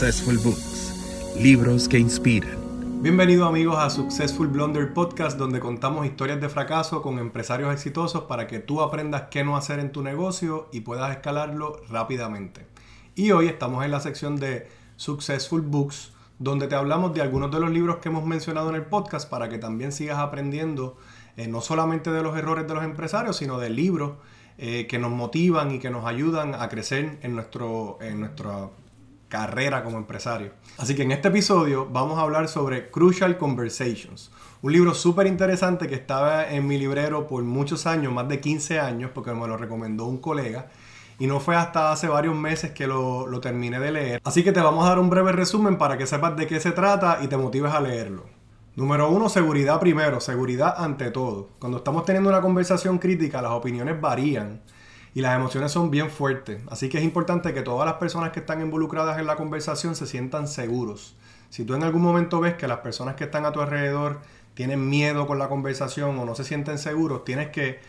Successful Books, libros que inspiran. Bienvenidos amigos a Successful Blunder Podcast donde contamos historias de fracaso con empresarios exitosos para que tú aprendas qué no hacer en tu negocio y puedas escalarlo rápidamente. Y hoy estamos en la sección de Successful Books donde te hablamos de algunos de los libros que hemos mencionado en el podcast para que también sigas aprendiendo eh, no solamente de los errores de los empresarios, sino de libros eh, que nos motivan y que nos ayudan a crecer en, nuestro, en nuestra carrera como empresario. Así que en este episodio vamos a hablar sobre Crucial Conversations, un libro súper interesante que estaba en mi librero por muchos años, más de 15 años, porque me lo recomendó un colega. Y no fue hasta hace varios meses que lo, lo terminé de leer. Así que te vamos a dar un breve resumen para que sepas de qué se trata y te motives a leerlo. Número uno, seguridad primero, seguridad ante todo. Cuando estamos teniendo una conversación crítica, las opiniones varían y las emociones son bien fuertes. Así que es importante que todas las personas que están involucradas en la conversación se sientan seguros. Si tú en algún momento ves que las personas que están a tu alrededor tienen miedo con la conversación o no se sienten seguros, tienes que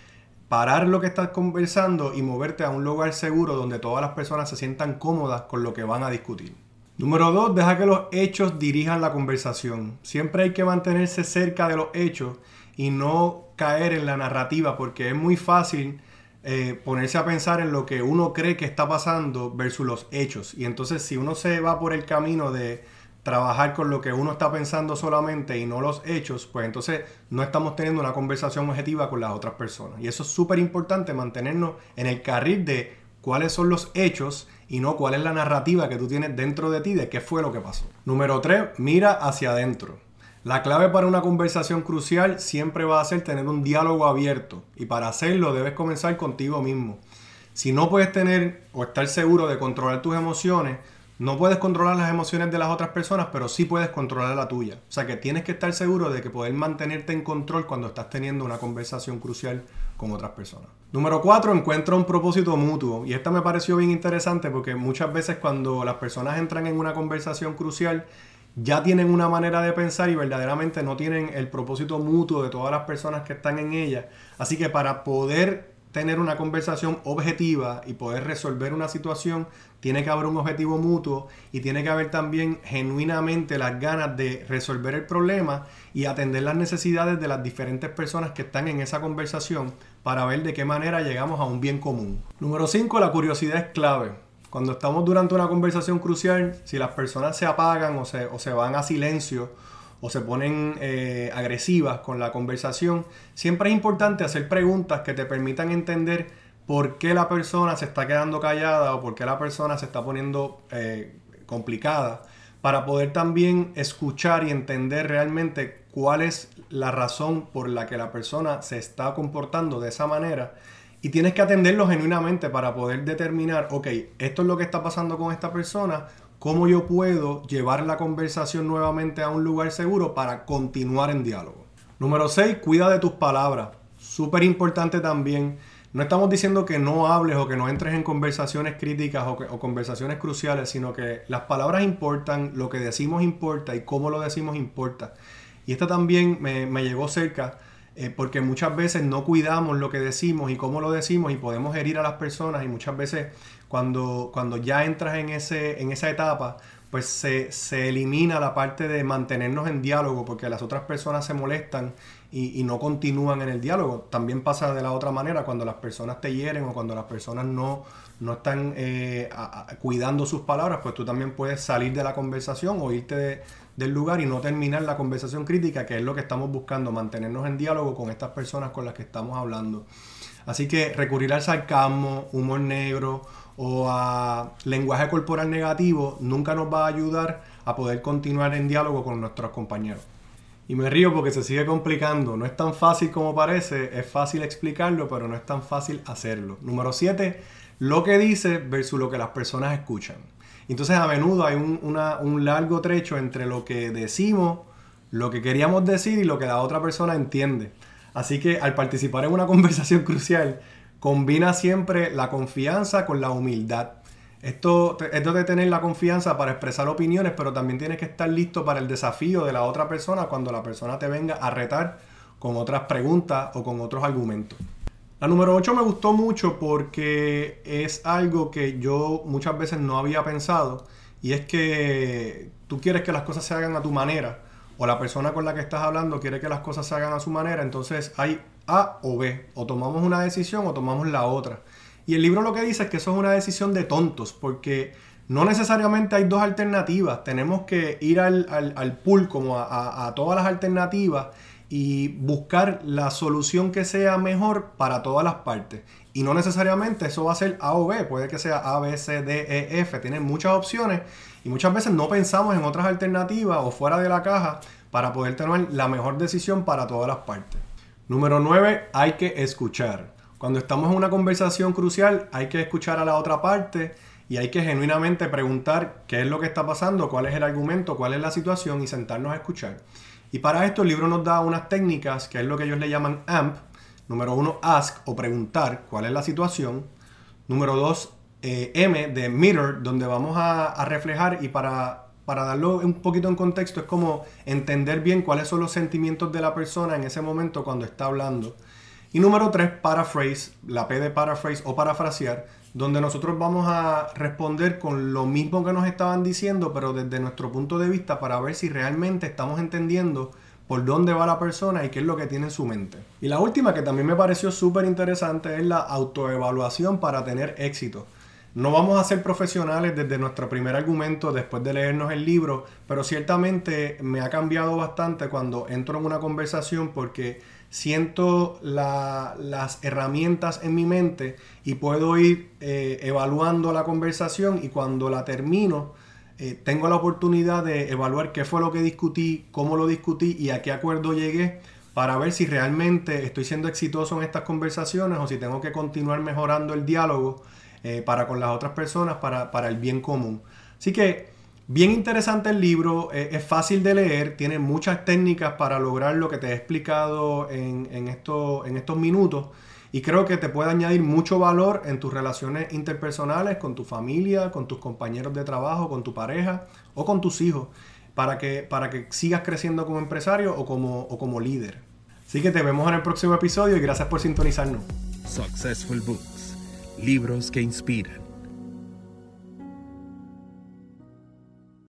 parar lo que estás conversando y moverte a un lugar seguro donde todas las personas se sientan cómodas con lo que van a discutir. Número 2, deja que los hechos dirijan la conversación. Siempre hay que mantenerse cerca de los hechos y no caer en la narrativa porque es muy fácil eh, ponerse a pensar en lo que uno cree que está pasando versus los hechos. Y entonces si uno se va por el camino de trabajar con lo que uno está pensando solamente y no los hechos, pues entonces no estamos teniendo una conversación objetiva con las otras personas. Y eso es súper importante, mantenernos en el carril de cuáles son los hechos y no cuál es la narrativa que tú tienes dentro de ti de qué fue lo que pasó. Número 3, mira hacia adentro. La clave para una conversación crucial siempre va a ser tener un diálogo abierto y para hacerlo debes comenzar contigo mismo. Si no puedes tener o estar seguro de controlar tus emociones, no puedes controlar las emociones de las otras personas, pero sí puedes controlar la tuya. O sea que tienes que estar seguro de que poder mantenerte en control cuando estás teniendo una conversación crucial con otras personas. Número cuatro, encuentra un propósito mutuo. Y esta me pareció bien interesante porque muchas veces cuando las personas entran en una conversación crucial, ya tienen una manera de pensar y verdaderamente no tienen el propósito mutuo de todas las personas que están en ella. Así que para poder tener una conversación objetiva y poder resolver una situación, tiene que haber un objetivo mutuo y tiene que haber también genuinamente las ganas de resolver el problema y atender las necesidades de las diferentes personas que están en esa conversación para ver de qué manera llegamos a un bien común. Número 5, la curiosidad es clave. Cuando estamos durante una conversación crucial, si las personas se apagan o se, o se van a silencio, o se ponen eh, agresivas con la conversación, siempre es importante hacer preguntas que te permitan entender por qué la persona se está quedando callada o por qué la persona se está poniendo eh, complicada, para poder también escuchar y entender realmente cuál es la razón por la que la persona se está comportando de esa manera. Y tienes que atenderlo genuinamente para poder determinar, ok, esto es lo que está pasando con esta persona, cómo yo puedo llevar la conversación nuevamente a un lugar seguro para continuar en diálogo. Número 6, cuida de tus palabras. Súper importante también. No estamos diciendo que no hables o que no entres en conversaciones críticas o, conversaciones cruciales, sino que las palabras importan, lo que decimos importa y cómo lo decimos importa. Y esta también me, llegó cerca eh, porque muchas veces no cuidamos lo que decimos y cómo lo decimos y podemos herir a las personas y muchas veces cuando, cuando ya entras en, ese, en esa etapa, pues se, se, elimina la parte de mantenernos en diálogo porque las otras personas se molestan y, y, no continúan en el diálogo. También pasa de la otra manera cuando las personas te hieren o cuando las personas no, no están eh, cuidando sus palabras, pues tú también puedes salir de la conversación o irte del lugar y no terminar la conversación crítica, que es lo que estamos buscando, mantenernos en diálogo con estas personas con las que estamos hablando. Así que recurrir al sarcasmo, humor negro, o a lenguaje corporal negativo nunca nos va a ayudar a poder continuar en diálogo con nuestros compañeros. Y me río porque se sigue complicando. No es tan fácil como parece, es fácil explicarlo, pero no es tan fácil hacerlo. Número 7, lo que dice versus lo que las personas escuchan. Entonces a menudo hay un, largo trecho entre lo que decimos, lo que queríamos decir y lo que la otra persona entiende. Así que al participar en una conversación crucial, combina siempre la confianza con la humildad. Esto, esto de tener la confianza para expresar opiniones, pero también tienes que estar listo para el desafío de la otra persona cuando la persona te venga a retar con otras preguntas o con otros argumentos. La número 8 me gustó mucho porque es algo que yo muchas veces no había pensado y es que tú quieres que las cosas se hagan a tu manera o la persona con la que estás hablando quiere que las cosas se hagan a su manera, entonces hay A o B, o tomamos una decisión o tomamos la otra. Y el libro lo que dice es que eso es una decisión de tontos, porque no necesariamente hay dos alternativas, tenemos que ir al, al, pool como a, a todas las alternativas y buscar la solución que sea mejor para todas las partes. Y no necesariamente eso va a ser A o B, puede que sea A, B, C, D, E, F, tienen muchas opciones y muchas veces no pensamos en otras alternativas o fuera de la caja para poder tener la mejor decisión para todas las partes. Número 9, hay que escuchar. Cuando estamos en una conversación crucial, hay que escuchar a la otra parte y hay que genuinamente preguntar qué es lo que está pasando, cuál es el argumento, cuál es la situación y sentarnos a escuchar. Y para esto el libro nos da unas técnicas, que es lo que ellos le llaman AMP. Número uno, ask o preguntar cuál es la situación. Número dos, eh, M de mirror, donde vamos a, reflejar y para, para darlo un poquito en contexto es como entender bien cuáles son los sentimientos de la persona en ese momento cuando está hablando. Y número tres, paraphrase, la P de paraphrase o parafrasear, donde nosotros vamos a responder con lo mismo que nos estaban diciendo, pero desde nuestro punto de vista para ver si realmente estamos entendiendo por dónde va la persona y qué es lo que tiene en su mente. Y la última que también me pareció súper interesante es la autoevaluación para tener éxito. No vamos a ser profesionales desde nuestro primer argumento después de leernos el libro, pero ciertamente me ha cambiado bastante cuando entro en una conversación porque siento las herramientas en mi mente y puedo ir eh, evaluando la conversación y cuando la termino eh, tengo la oportunidad de evaluar qué fue lo que discutí, cómo lo discutí y a qué acuerdo llegué para ver si realmente estoy siendo exitoso en estas conversaciones o si tengo que continuar mejorando el diálogo eh, para con las otras personas, para, el bien común. Así que, bien interesante el libro, eh, es fácil de leer, tiene muchas técnicas para lograr lo que te he explicado en, en, en estos minutos y creo que te puede añadir mucho valor en tus relaciones interpersonales, con tu familia, con tus compañeros de trabajo, con tu pareja o con tus hijos, para que, para que sigas creciendo como empresario o como, o como líder. Así que te vemos en el próximo episodio y gracias por sintonizarnos. Successful Books libros que inspiran.